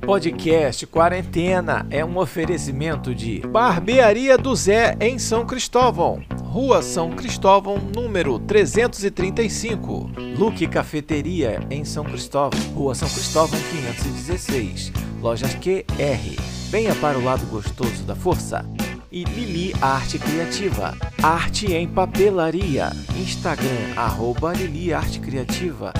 Podcast Quarentena é um oferecimento de Barbearia do Zé em São Cristóvão, Rua São Cristóvão, número 335. Luque Cafeteria em São Cristóvão, Rua São Cristóvão 516. Lojas QR. Venha para o lado gostoso da força. E Lili Arte Criativa. Arte em papelaria. Instagram, arroba Lili Arte Criativa.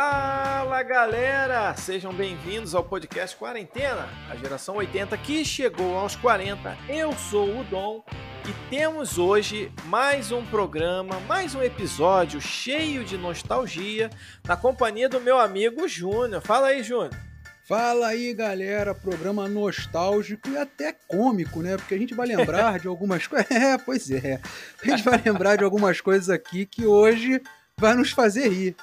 Fala galera, sejam bem-vindos ao podcast Quarentena, a geração 80 que chegou aos 40. Eu sou o Dom e temos hoje mais um programa, mais um episódio cheio de nostalgia na companhia do meu amigo Júnior. Fala aí, Júnior. Fala aí, galera, programa nostálgico e até cômico, né? Porque a gente vai lembrar de algumas coisas. É, pois é. A gente vai lembrar de algumas coisas aqui que hoje vai nos fazer rir.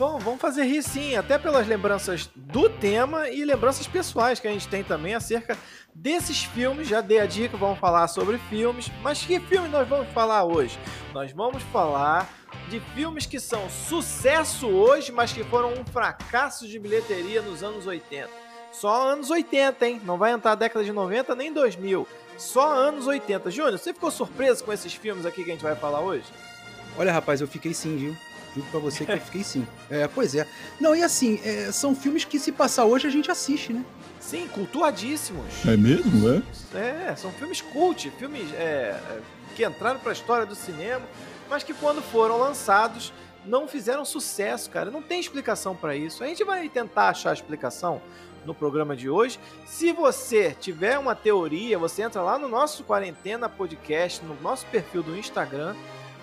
Vamos, vamos fazer rir sim, até pelas lembranças do tema e lembranças pessoais que a gente tem também acerca desses filmes. Já dei a dica, vamos falar sobre filmes. Mas que filme nós vamos falar hoje? Nós vamos falar de filmes que são sucesso hoje, mas que foram um fracasso de bilheteria nos anos 80. Só anos 80, hein? Não vai entrar a década de 90 nem 2000. Só anos 80. Júnior, você ficou surpreso com esses filmes aqui que a gente vai falar hoje? Olha, rapaz, eu fiquei sim, viu? Juro pra você que eu fiquei sim. É, pois é. Não, e assim, é, são filmes que se passar hoje a gente assiste, né? Sim, cultuadíssimos. É mesmo, é? É, são filmes cult, filmes é, que entraram pra história do cinema, mas que quando foram lançados não fizeram sucesso, cara. Não tem explicação para isso. A gente vai tentar achar a explicação no programa de hoje. Se você tiver uma teoria, você entra lá no nosso Quarentena Podcast, no nosso perfil do Instagram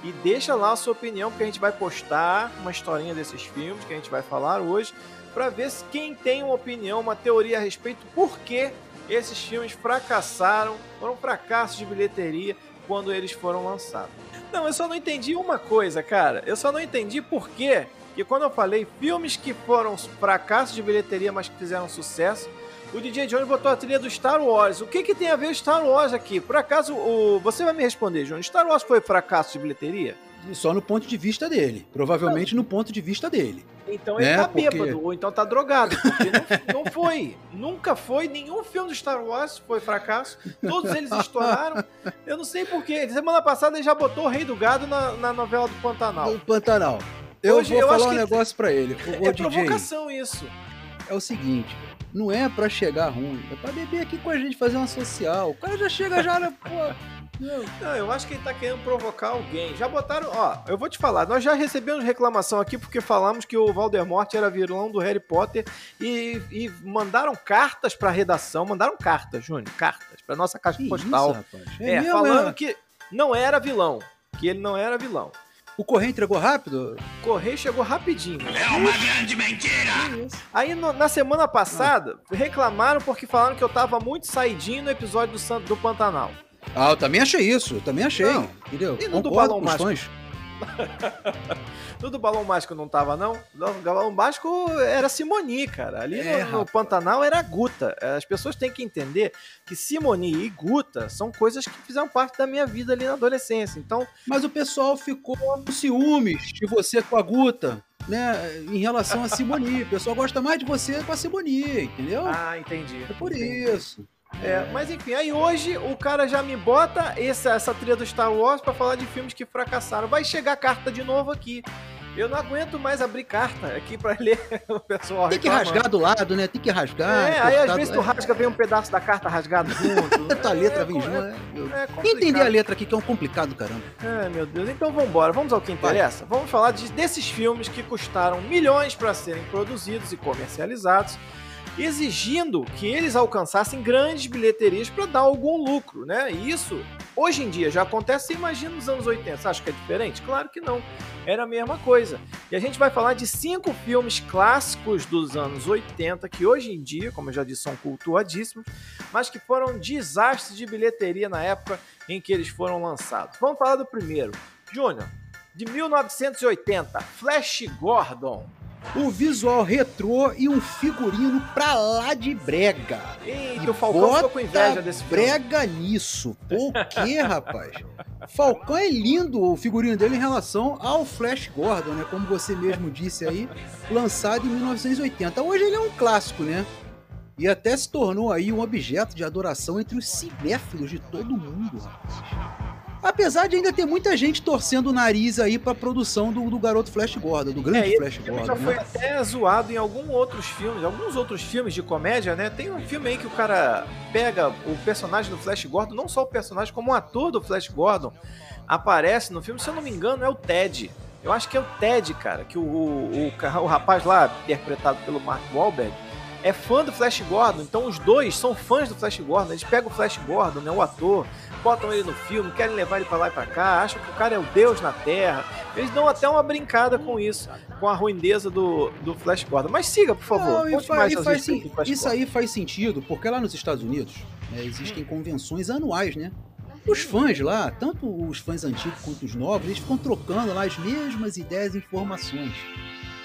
e deixa lá a sua opinião, porque a gente vai postar uma historinha desses filmes que a gente vai falar hoje, para ver se quem tem uma opinião, uma teoria a respeito por que esses filmes fracassaram, foram fracassos de bilheteria quando eles foram lançados. Não, eu só não entendi uma coisa, cara. Eu só não entendi por quê que quando eu falei filmes que foram fracassos de bilheteria, mas que fizeram sucesso, o DJ Jones botou a trilha do Star Wars. O que, que tem a ver o Star Wars aqui? Por acaso, o... você vai me responder, Jones. Star Wars foi fracasso de bilheteria? Só no ponto de vista dele. Provavelmente no ponto de vista dele. Então ele né? tá Porque- bêbado, ou então tá drogado. Porque não, não foi. Nunca foi. Nenhum filme do Star Wars foi fracasso. Todos eles estouraram. Eu não sei porquê. Semana passada ele já botou o Rei do Gado na, na novela do Pantanal. Do Pantanal. Eu Hoje vou eu falar um que negócio pra ele. Ô, É DJ, provocação isso. é o seguinte. Não é pra chegar ruim, é pra beber aqui com a gente, fazer uma social. O cara já chega já, né, pô. Meu, Não, eu acho que ele tá querendo provocar alguém. Já botaram, ó, eu vou te falar, nós já recebemos reclamação aqui porque falamos que o Voldemort era vilão do Harry Potter e, e mandaram cartas pra redação, mandaram cartas, Júnior, cartas, pra nossa caixa que postal. isso, é, mesmo, falando é? que não era vilão, que ele não era vilão. O correio entregou rápido? O Correio chegou rapidinho. Que isso? Aí no- na semana passada, reclamaram porque falaram que eu tava muito saidinho no episódio do, do Pantanal. Ah, eu também achei isso, eu também achei. Não. Entendeu? E no do Balão com os Mágico? fãs. No do Balão Mágico não tava, não? No Balão Mágico era Simoni, cara. Ali É, no, no. Pantanal era Guta. As pessoas têm que entender que Simoni e Guta são coisas que fizeram parte da minha vida ali na adolescência. Então, Mas o pessoal ficou com ciúmes de você com a Guta, né? Em relação a Simoni. O pessoal gosta mais de você com a Simoni, entendeu? ah, entendi. é por entendi. isso. É, mas enfim, aí hoje o cara já me bota essa, essa trilha do Star Wars pra falar de filmes que fracassaram. Vai chegar carta de novo aqui. Eu não aguento mais abrir carta aqui pra ler o pessoal. Tem que reclamando. rasgar do lado, né? Tem que rasgar. É, aí às vezes tu rasga, vem um pedaço da carta rasgado junto. Tanta letra É, vem é, junto, né? É Quem complicado. entender a letra aqui que é um complicado, caramba. Ai, meu Deus. Então vamos embora. Vamos ao que interessa. Vamos falar de- desses filmes que custaram milhões para serem produzidos e comercializados, exigindo que eles alcançassem grandes bilheterias para dar algum lucro, né? Isso hoje em dia já acontece, você imagina nos anos 80. Você acha que é diferente? Claro que não. Era a mesma coisa. E a gente vai falar de cinco filmes clássicos dos anos 80 que hoje em dia, como eu já disse, são cultuadíssimos, mas que foram desastres de bilheteria na época em que eles foram lançados. Vamos falar do primeiro. Júnior, de 1980, Flash Gordon. O visual retrô e um figurino pra lá de brega. Eita, e o Falcão ficou com inveja desse filme. brega nisso. Por quê, rapaz? Falcão é lindo o figurino dele em relação ao Flash Gordon, né? Como você mesmo disse aí, lançado em 1980. Hoje ele é um clássico, né? E até se tornou aí um objeto de adoração entre os cinéfilos de todo mundo, rapaz. Apesar de ainda ter muita gente torcendo o nariz aí pra produção do, do garoto Flash Gordon, do grande é, Flash Gordon. já né? foi até zoado em alguns outros filmes, alguns outros filmes de comédia, né? Tem um filme aí que o cara pega o personagem do Flash Gordon, não só o personagem, como o ator do Flash Gordon aparece no filme, se eu não me engano, é o Ted. Eu acho que é o Ted, cara, que o, o, o, o rapaz lá, interpretado pelo Mark Wahlberg, é fã do Flash Gordon, então os dois são fãs do Flash Gordon. Eles pegam o Flash Gordon, né, o ator, botam ele no filme, querem levar ele para lá e para cá, acham que o cara é o deus na Terra. Eles dão até uma brincada com isso, com a ruindeza do, do Flash Gordon. Mas siga, por favor. Não, faz, faz sim, isso aí faz sentido, porque lá nos Estados Unidos né, existem convenções anuais, né? Os fãs lá, tanto os fãs antigos quanto os novos, eles ficam trocando lá as mesmas ideias e informações.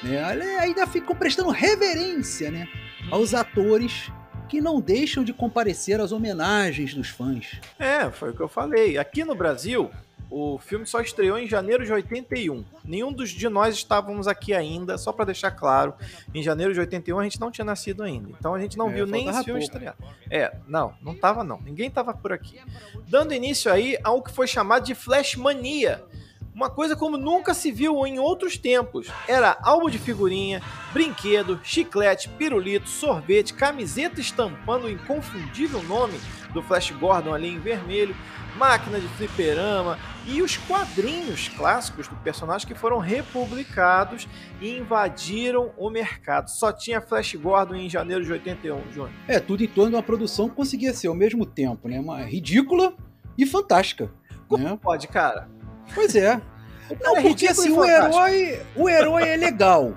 Né? Ainda ficam prestando reverência né, aos atores que não deixam de comparecer às homenagens dos fãs. É, foi o que eu falei. Aqui no Brasil, o filme só estreou em janeiro de 81. Nenhum dos de nós estávamos aqui ainda, só para deixar claro. Em janeiro de 81 a gente não tinha nascido ainda. Então a gente não é, viu nem esse filme pouco. estrear. É, não, não tava não. Ninguém tava por aqui. Dando início aí ao que foi chamado de Flash Mania uma coisa como nunca se viu em outros tempos. Era álbum de figurinha, brinquedo, chiclete, pirulito, sorvete, camiseta estampando o inconfundível nome do Flash Gordon ali em vermelho, máquina de fliperama e os quadrinhos clássicos do personagem que foram republicados e invadiram o mercado. Só tinha Flash Gordon em janeiro de 81, Júnior. É, tudo em torno de uma produção que conseguia ser ao mesmo tempo, né? Uma ridícula e fantástica. Como né? pode, cara? Pois é. Não, é porque assim, o herói, o herói é legal.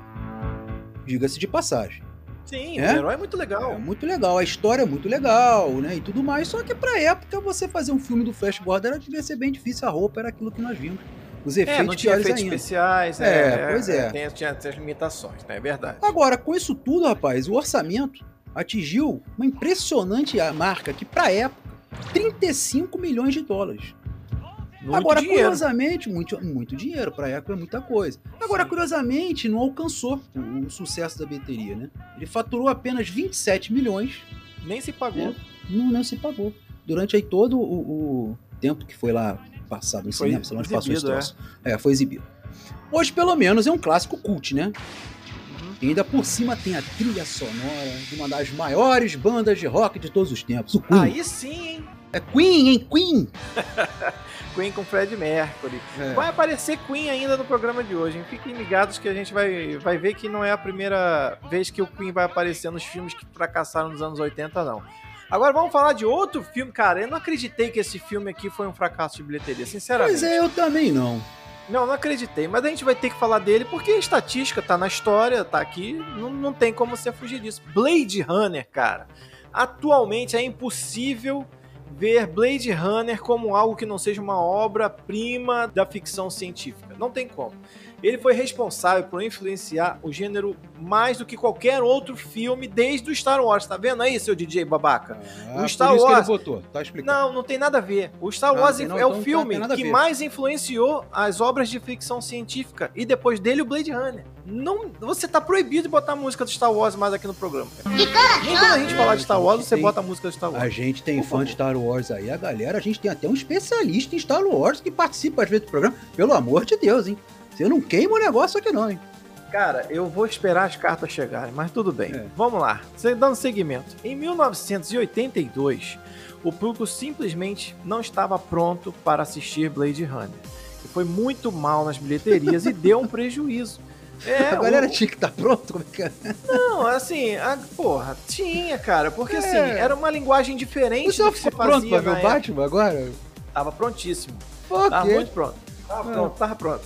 Diga-se de passagem. Sim, é? o herói é muito legal. É muito legal, a história é muito legal, né? E tudo mais. Só que pra época, você fazer um filme do Flash Gordon era, devia ser bem difícil, a roupa era aquilo que nós vimos. Os efeitos é, não tinha efeitos ainda. especiais, é, é, pois é. Tem, tinha as limitações, né? É verdade. Agora, com isso tudo, rapaz, o orçamento atingiu uma impressionante marca que, pra época, 35 milhões de dólares. Muito Agora, dinheiro. curiosamente, muito, muito dinheiro, pra época é muita coisa. Agora, Sim. curiosamente, não alcançou o, o, sucesso da bilheteria, né? Ele faturou apenas 27 milhões. Nem se pagou. Né? Não, não se pagou. Durante aí todo o, o tempo que foi lá passado foi cinema, sei lá onde passou esse troço. É. é, foi exibido. Hoje, pelo menos, é um clássico cult, né? Uhum. E ainda por cima tem a trilha sonora de uma das maiores bandas de rock de todos os tempos, o Queen. Aí sim, hein? É Queen, hein? Queen! Queen com Fred Mercury. É. Vai aparecer Queen ainda no programa de hoje. Hein? Fiquem ligados que a gente vai, vai ver que não é a primeira vez que o Queen vai aparecer nos filmes que fracassaram nos anos 80, não. Agora vamos falar de outro filme, cara. Eu não acreditei que esse filme aqui foi um fracasso de bilheteria, sinceramente. Pois é, eu também não. Não, não acreditei. Mas a gente vai ter que falar dele porque a estatística tá na história, tá aqui. Não, não tem como você fugir disso. Blade Runner, cara. Atualmente é impossível ver Blade Runner como algo que não seja uma obra-prima da ficção científica. Não tem como. Ele foi responsável por influenciar o gênero mais do que qualquer outro filme desde o Star Wars. Tá vendo aí, seu DJ babaca? Ah, o Star Wars. botou. Tá explicando. Não, não tem nada a ver. O Star não, Wars não, é o filme que mais influenciou as obras de ficção científica e depois dele o Blade Runner. Não, você tá proibido de botar a música do Star Wars mais aqui no programa. Nem quando a gente falar de Star Wars, você tem, bota a música do Star Wars. A gente tem Por fã favor. de Star Wars aí, a galera, a gente tem até um especialista em Star Wars que participa às vezes do programa. Pelo amor de Deus, hein? Você não queima o negócio aqui não, hein? Cara, eu vou esperar as cartas chegarem, mas tudo bem. É. Vamos lá, dando seguimento. Em 1982, o público simplesmente não estava pronto para assistir Blade Runner. E foi muito mal nas bilheterias e deu um prejuízo. É, a galera o... tinha que estar tá pronto? Como é que é? Não, assim, a, porra, tinha, cara, porque assim, é. assim, era uma linguagem diferente Você do que se fazia. pronto pra ver o Batman agora? Tava prontíssimo. Por Tava muito pronto. Tava pronto, tava pronto.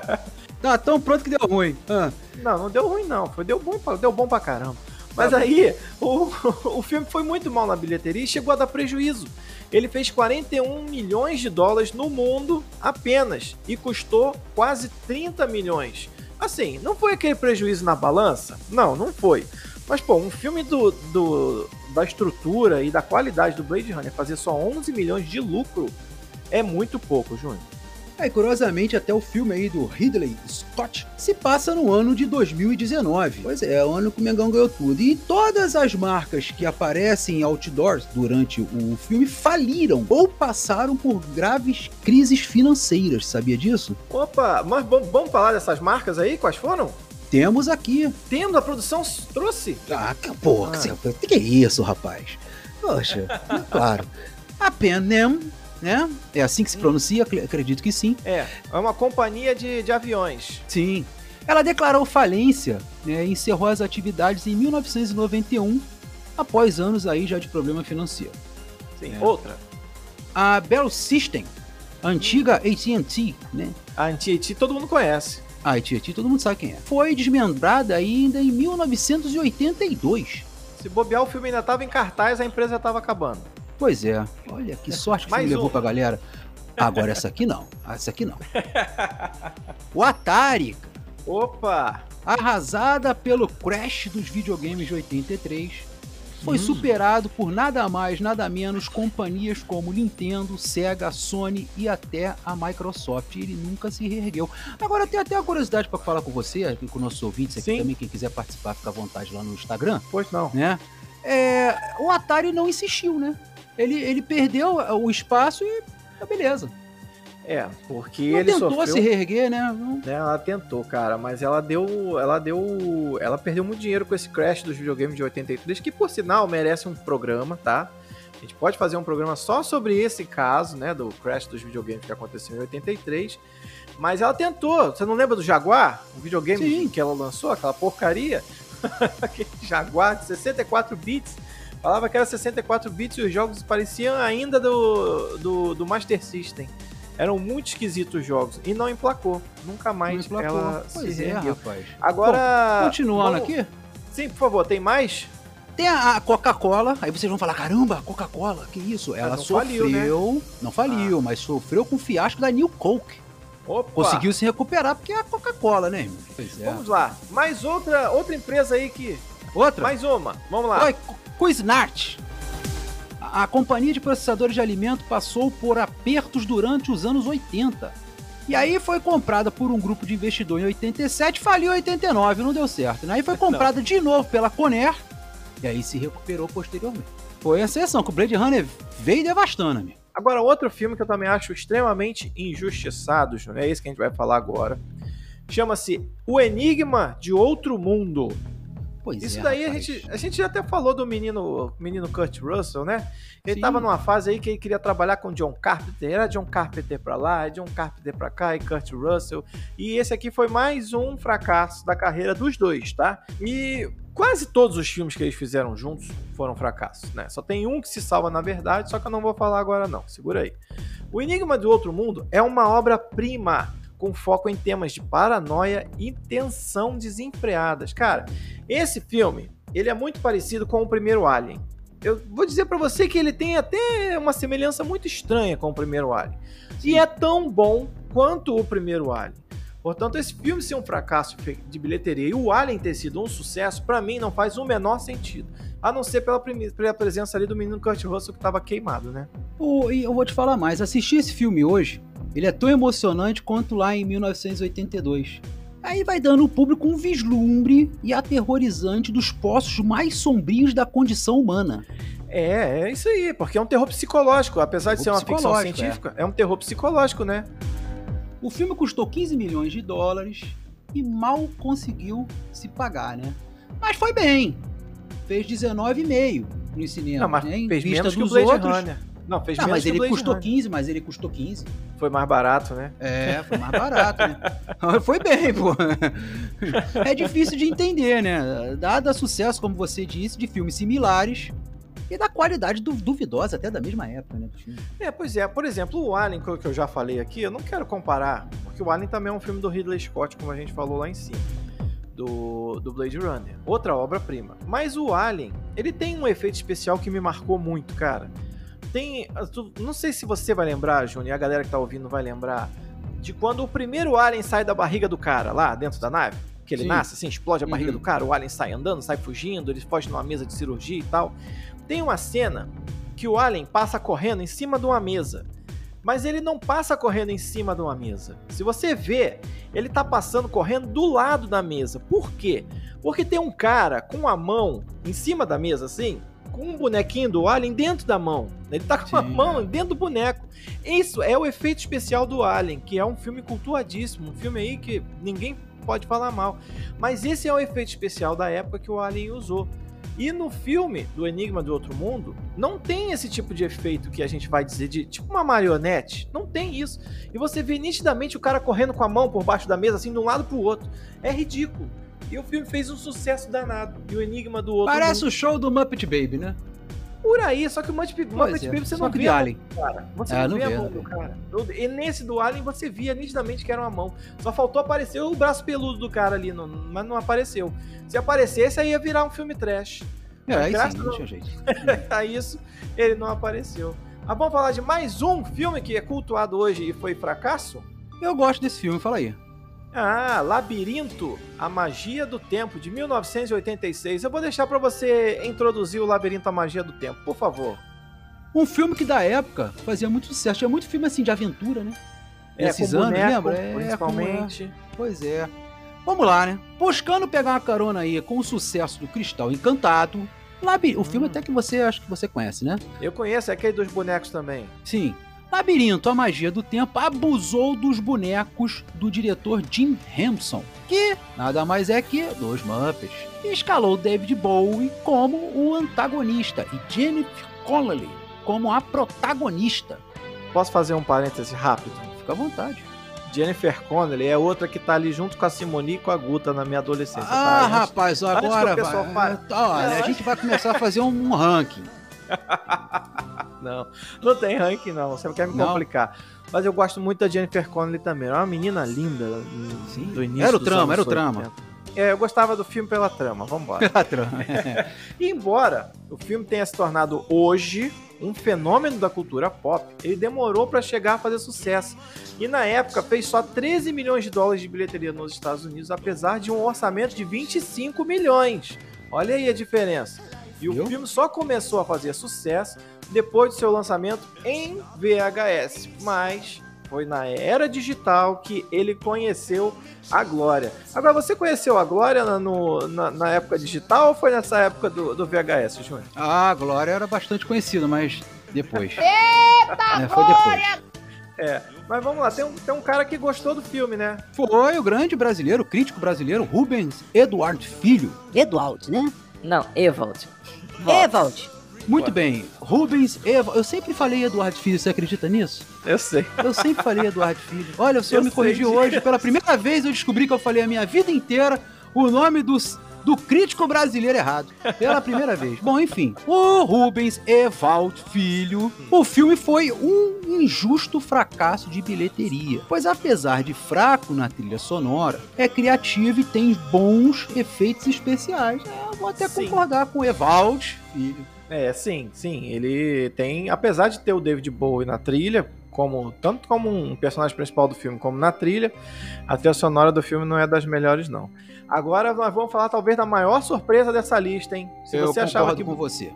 tá tão pronto que deu ruim. Ah. Não, não deu ruim não. Foi, deu, bom, deu bom pra caramba. Mas tá aí, o, o filme foi muito mal na bilheteria e chegou a dar prejuízo. Ele fez 41 milhões de dólares no mundo apenas e custou quase 30 milhões Assim, não foi aquele prejuízo na balança? Não, não foi. Mas, pô, um filme do, do, da estrutura e da qualidade do Blade Runner fazer só 11 milhões de lucro é muito pouco, Júnior. É, curiosamente, até o filme aí do Ridley Scott se passa no ano de 2019. Pois é, é o ano que o Mengão ganhou tudo. E todas as marcas que aparecem em outdoors durante o filme faliram ou passaram por graves crises financeiras, sabia disso? Opa, mas vamos falar dessas marcas aí? Quais foram? Temos aqui. Temos, a produção trouxe? Ah, que porra, ah. que, que é isso, rapaz? Poxa, claro. A Panem né? É assim que se pronuncia? Acredito que sim. É, é uma companhia de, de aviões. Sim. Ela declarou falência né, e encerrou as atividades em 1991, após anos aí já de problema financeiro. Sim, é. outra. A Bell System, antiga AT&T, né? A AT&T todo mundo conhece. A AT&T todo mundo sabe quem é. Foi desmembrada ainda em 1982. Se bobear, o filme ainda estava em cartaz, a empresa estava acabando. Pois é. Olha que sorte que você levou pra galera. Agora essa aqui não. Essa aqui não. O Atari. Opa! Arrasada pelo crash dos videogames de 83, foi hum. superado por nada mais, nada menos companhias como Nintendo, Sega, Sony e até a Microsoft. Ele nunca se reergueu. Agora tem até a curiosidade para falar com você, com nossos ouvintes aqui Sim. também, quem quiser participar, fica à vontade lá no Instagram. Pois não. Né? É, o Atari não insistiu, né? Ele, ele perdeu o espaço e tá beleza. É, porque não ele tentou sofreu... se reerguer, né? Não... É, ela tentou, cara, mas ela deu, ela deu, ela perdeu muito dinheiro com esse crash dos videogames de 83, que por sinal merece um programa, tá? A gente pode fazer um programa só sobre esse caso, né, do crash dos videogames que aconteceu em 83. Mas ela tentou. Você não lembra do Jaguar? O videogame Sim. que ela lançou, aquela porcaria? Aquele Jaguar de 64 bits Falava que era 64 bits e os jogos pareciam ainda do, do, do Master System. Eram muito esquisitos os jogos. E não emplacou. Nunca mais não emplacou. ela pois se é, rapaz. Agora. Bom, continuando vamos... aqui? Sim, por favor, tem mais? Tem a Coca-Cola, aí vocês vão falar: caramba, Coca-Cola, que isso? Ela sofreu, faliu, né? não faliu, ah. mas sofreu com o fiasco da New Coke. Opa. Conseguiu se recuperar porque é a Coca-Cola, né, irmão? Pois é. Vamos lá. Mais outra, outra empresa aí que. Outra? Mais uma. Vamos lá. Oi, Cuisinart. A companhia de processadores de alimento passou por apertos durante os anos 80. E aí foi comprada por um grupo de investidor em 87, faliu em 89, não deu certo. Né? Aí foi comprada de novo pela Conair e aí se recuperou posteriormente. Foi a sessão que o Blade Runner veio devastando, amigo. Agora, outro filme que eu também acho extremamente injustiçado, é esse que a gente vai falar agora. Chama-se O Enigma de Outro Mundo. Pois Isso é, daí a gente, a gente até falou do menino, menino Kurt Russell, né? Ele Sim. tava numa fase aí que ele queria trabalhar com John Carpenter. Era John Carpenter pra lá, John Carpenter pra cá e Kurt Russell. E esse aqui foi mais um fracasso da carreira dos dois, tá? E quase todos os filmes que eles fizeram juntos foram fracassos, né? Só tem um que se salva na verdade, só que eu não vou falar agora não. Segura aí. O Enigma do Outro Mundo é uma obra-prima com foco em temas de paranoia e tensão desenfreadas. Cara, esse filme, ele é muito parecido com o primeiro Alien. Eu vou dizer para você que ele tem até uma semelhança muito estranha com o primeiro Alien. E é tão bom quanto o primeiro Alien. Portanto, esse filme ser um fracasso de bilheteria e o Alien ter sido um sucesso, para mim não faz o menor sentido. A não ser pela, pela presença ali do menino Kurt Russell que tava queimado, né? E eu vou te falar mais, assistir esse filme hoje, ele é tão emocionante quanto lá em 1982. Aí vai dando ao público um vislumbre e aterrorizante dos poços mais sombrios da condição humana. É, é isso aí, porque é um terror psicológico, apesar terror de ser uma ficção científica, é. é um terror psicológico, né? O filme custou 15 milhões de dólares e mal conseguiu se pagar, né? Mas foi bem. Fez 19,5 no cinema. Não, mas né? fez vista menos dos que o Blade outros. Runner. Não, fez não, mas ele custou Runner. 15, mas ele custou 15. Foi mais barato, né? É, foi mais barato, né? Foi bem, pô. É difícil de entender, né? Dada sucesso, como você disse, de filmes similares e da qualidade duvidosa até da mesma época, né? É, pois é. Por exemplo, o Alien, que eu já falei aqui, eu não quero comparar, porque o Alien também é um filme do Ridley Scott, como a gente falou lá em cima. Do, do Blade Runner. Outra obra-prima. Mas o Alien, ele tem um efeito especial que me marcou muito, cara tem. Não sei se você vai lembrar, Júnior, e a galera que tá ouvindo vai lembrar. de quando o primeiro alien sai da barriga do cara, lá dentro da nave. Que ele Sim. nasce, assim, explode a barriga Uhum. do cara, o alien sai andando, sai fugindo, ele foge numa mesa de cirurgia e tal. Tem uma cena que o alien passa correndo em cima de uma mesa. Mas ele não passa correndo em cima de uma mesa. Se você vê, ele tá passando correndo do lado da mesa. Por quê? Porque tem um cara com a mão em cima da mesa, assim, com um bonequinho do Alien dentro da mão. Ele tá com a Sim, mão é. dentro do boneco. Isso é o efeito especial do Alien, que é um filme cultuadíssimo, um filme aí que ninguém pode falar mal. Mas esse é o efeito especial da época que o Alien usou. E no filme do Enigma do Outro Mundo, não tem esse tipo de efeito que a gente vai dizer de tipo uma marionete. Não tem isso. E você vê nitidamente o cara correndo com a mão por baixo da mesa, assim, de um lado pro outro. É ridículo. E o filme fez um sucesso danado. E o Enigma do Outro Parece Mundo, o show do Muppet Baby, né? por aí. Só que o Muppet, Muppet é, Baby você só não que vê de a mão Alien. cara. Você É, não, não vê vê, a mão do cara. E nesse do Alien você via nitidamente que era uma mão. Só faltou aparecer o braço peludo do cara ali, não- mas não apareceu. Se aparecesse, aí ia virar um filme trash. É, aí sim, não tinha jeito. a isso, ele não apareceu. Ah, vamos falar de mais um filme que é cultuado hoje e foi fracasso? Eu gosto desse filme, fala aí. Ah, Labirinto, a Magia do Tempo, de 1986. Eu vou deixar pra você introduzir o Labirinto, a Magia do Tempo, por favor. Um filme que da época fazia muito sucesso. Tinha muito filme assim de aventura, né? É, Esses com anos, boneco, lembra? É, principalmente. Pois é. Vamos lá, né? Buscando pegar uma carona aí com o sucesso do Cristal Encantado. Labi... O filme Hum. até que você acho que você conhece, né? Eu conheço, é aquele dos bonecos também. Sim. Labirinto, a magia do tempo, abusou dos bonecos do diretor Jim Henson, que nada mais é que dois Muppets, e escalou David Bowie como o antagonista e Jennifer Connelly como a protagonista. Posso fazer um parêntese rápido? Fica à vontade. Jennifer Connelly é outra que tá ali junto com a Simone e com a Guta na minha adolescência. Ah, tá? Rapaz, agora vai. Olha, a gente vai começar a fazer um ranking. Não, não tem ranking não, você quer me Não? complicar. Mas eu gosto muito da Jennifer Connelly também, é uma menina linda Sim. do início Era o trama, era o trama. 80. É, eu gostava do filme pela trama, vambora. E embora o filme tenha se tornado hoje um fenômeno da cultura pop, ele demorou para chegar a fazer sucesso. E na época fez só 13 milhões de dólares de bilheteria nos Estados Unidos, apesar de um orçamento de 25 milhões. Olha aí a diferença. E o filme só começou a fazer sucesso depois do seu lançamento em VHS, mas foi na era digital que ele conheceu a glória. Agora, você conheceu a glória na, no- na- na época digital ou foi nessa época do, do VHS, Júnior? Ah, a Glória era bastante conhecida, mas depois. Eita, Foi depois. É, mas vamos lá, tem um, tem um cara que gostou do filme, né? Foi o grande brasileiro, o crítico brasileiro, Rubens Eduardo Filho. Eduardo, né? Não, Evald. Evald. Muito bem, Rubens Eduardo. Eu sempre falei Eduardo Filho, você acredita nisso? Eu sei. Eu sempre falei Eduardo Filho. Olha, o senhor Eu me corrigiu hoje. Pela primeira vez eu descobri que eu falei a minha vida inteira o nome dos, do crítico brasileiro errado. Pela primeira vez. Bom, enfim. O Rubens Evald Filho. O filme foi um injusto fracasso de bilheteria. Pois apesar de fraco na trilha sonora, é criativo e tem bons efeitos especiais. É, eu vou até Sim. concordar com o Evald Filho. É, sim, sim. Ele tem, apesar de ter o David Bowie na trilha, como tanto como um personagem principal do filme como na trilha, a trilha sonora do filme não é das melhores não. Agora nós vamos falar talvez da maior surpresa dessa lista, hein? Se eu você achava que com você.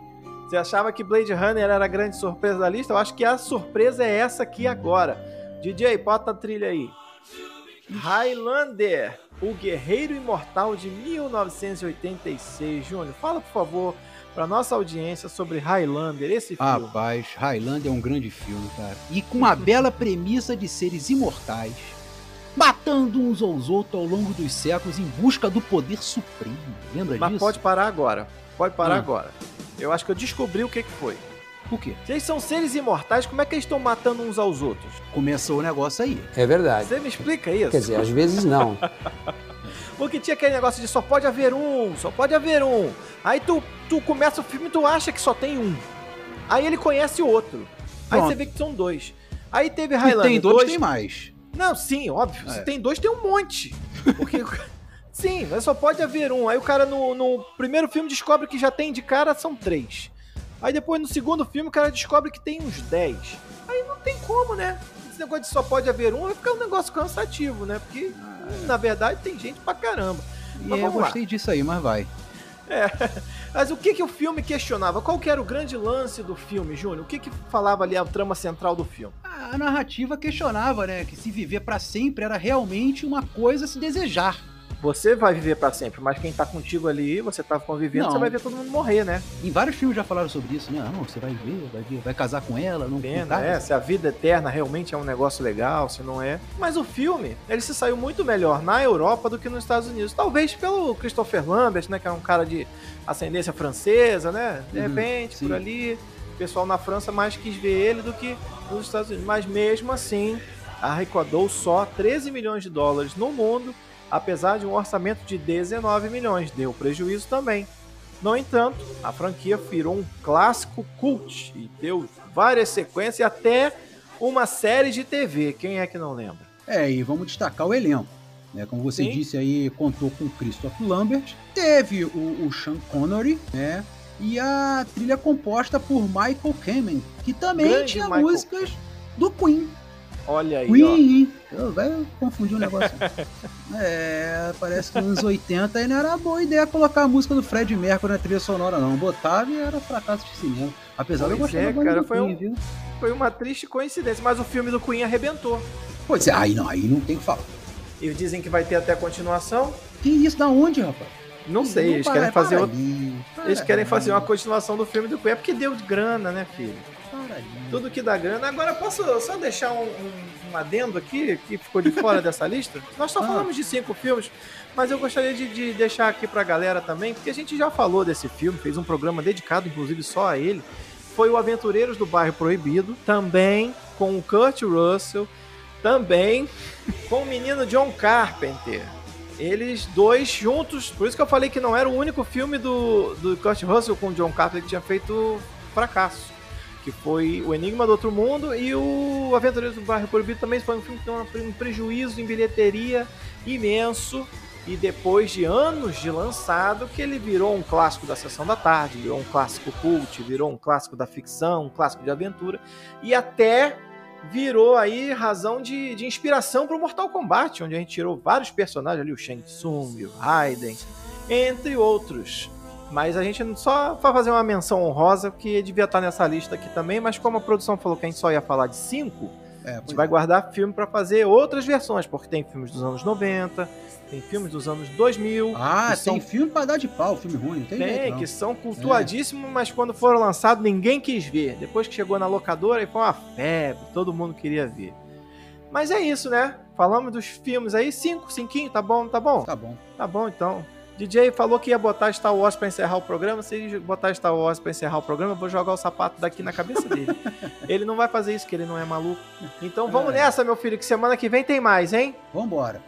você achava que Blade Runner era a grande surpresa da lista, eu acho que a surpresa é essa aqui agora. DJ, bota a trilha aí. Highlander, o Guerreiro Imortal de 1986. Júnior, fala por favor para nossa audiência sobre Highlander, esse filme. Rapaz, Highlander é um grande filme, cara. E com uma bela premissa de seres imortais, matando uns aos outros ao longo dos séculos em busca do poder supremo. Lembra Mas disso? pode parar agora. Pode parar Hum. agora. Eu acho que eu descobri o que, que foi. O quê? Se eles são seres imortais, como é que eles estão matando uns aos outros? Começou o negócio aí. É verdade. Você me explica isso? Quer dizer, às vezes não. Porque tinha aquele negócio de só pode haver um, só pode haver um. Aí tu, tu começa o filme e tu acha que só tem um. Aí ele conhece o outro. Aí Pronto. você vê que são dois. Aí teve E Highlander tem dois, tem mais. Não, sim, óbvio. Se É. tem dois, tem um monte. Porque. sim, mas só pode haver um. Aí o cara no, no primeiro filme descobre que já tem de cara, são três. Aí depois no segundo filme o cara descobre que tem uns dez. Aí não tem como, né? Negócio de só pode haver um vai ficar um negócio cansativo, né? Porque, na verdade, tem gente pra caramba. E Mas eu vamos lá. gostei disso aí, mas vai. É. Mas o que, que o filme questionava? Qual que era o grande lance do filme, Júnior? O que, que falava ali a trama central do filme? A narrativa questionava, né, que se viver pra sempre era realmente uma coisa a se desejar. Você vai viver pra sempre, mas quem tá contigo ali, você tá convivendo, Não. você vai ver todo mundo morrer, né? Em vários filmes já falaram sobre isso, né? Não, você vai ver, vai ver, vai casar com ela, não Pena, não é, se a vida eterna realmente é um negócio legal, se não é. Mas o filme, ele se saiu muito melhor na Europa do que nos Estados Unidos. Talvez pelo Christopher Lambert, né, que é um cara de ascendência francesa, né? De Uhum, repente, sim. por ali, o pessoal na França mais quis ver ele do que nos Estados Unidos. Mas mesmo assim, arrecadou só 13 milhões de dólares no mundo, apesar de um orçamento de 19 milhões. Deu prejuízo também. No entanto, a franquia virou um clássico cult e deu várias sequências e até uma série de TV. Quem é que não lembra? É, e vamos destacar o elenco. Né? Como você Sim. disse aí, contou com o Christopher Lambert, teve o, o Sean Connery, né? E a trilha composta por Michael Kamen, que também Grande tinha Michael músicas do Queen. Olha aí, ó. Queen! Vai confundir o negócio. é, parece que nos anos 80 aí não era boa ideia colocar a música do Fred Mercury na trilha sonora, não. Botava e era fracasso de cinema. Apesar de eu Pois gostar é, cara, do foi Queen, um- viu? Foi uma triste coincidência, mas o filme do Queen arrebentou. Pois é, aí não, aí não tem o que falar. E dizem que vai ter até continuação. Que isso, da onde, rapaz? Não sei, Não eles para- querem fazer para outro. Eles querem fazer uma continuação do filme do Queen, é porque deu de grana, né, filho? Tudo que dá grana. Agora, posso só deixar um, um- um adendo aqui, que ficou de fora dessa lista? Nós só Ah. falamos de cinco filmes, mas eu gostaria de, de deixar aqui pra galera também, porque a gente já falou desse filme, fez um programa dedicado, inclusive, só a ele. Foi o Aventureiros do Bairro Proibido, também com o Kurt Russell, também com o menino John Carpenter. Eles dois juntos, por isso que eu falei que não era o único filme do, do Kurt Russell com o John Carpenter que tinha feito fracasso que foi O Enigma do Outro Mundo e o Aventureiros do Bairro Proibido também. Foi um filme que teve um prejuízo em bilheteria imenso. E depois de anos de lançado que ele virou um clássico da sessão da tarde, virou um clássico cult, virou um clássico da ficção, um clássico de aventura. E até virou aí razão de, de inspiração para o Mortal Kombat, onde a gente tirou vários personagens ali, o Shang Tsung, o Raiden, entre outros. Mas a gente só vai fazer uma menção honrosa, que devia estar nessa lista aqui também, mas como a produção falou que a gente só ia falar de cinco, É, a gente vai é. guardar filme para fazer outras versões, porque tem filmes dos anos 90, tem filmes dos anos 2000, Ah, tem são- filme pra dar de pau, filme ruim, não tem, tem, jeito, não. que são cultuadíssimos, mas quando foram lançados ninguém quis ver. Depois que chegou na locadora, aí foi uma febre, todo mundo queria ver. Mas é isso, né? Falamos dos filmes aí, cinco, cinquinho, tá bom, tá bom? Tá bom. Tá bom, então. DJ falou que ia botar Star Wars pra encerrar o programa. Se ele botar Star Wars pra encerrar o programa, eu vou jogar o sapato daqui na cabeça dele. ele não vai fazer isso, que ele não é maluco. Então vamos É. nessa, meu filho, que semana que vem tem mais, hein? Vambora.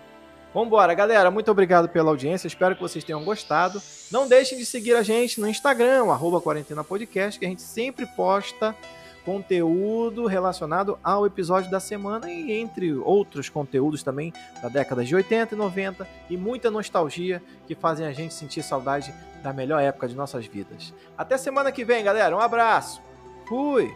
Vambora, galera. Muito obrigado pela audiência. Espero que vocês tenham gostado. Não deixem de seguir a gente no Instagram, arroba Quarentena Podcast, que a gente sempre posta conteúdo relacionado ao episódio da semana e entre outros conteúdos também da década de 80 e 90 e muita nostalgia que fazem a gente sentir saudade da melhor época de nossas vidas. Até semana que vem, galera. Um abraço. Fui.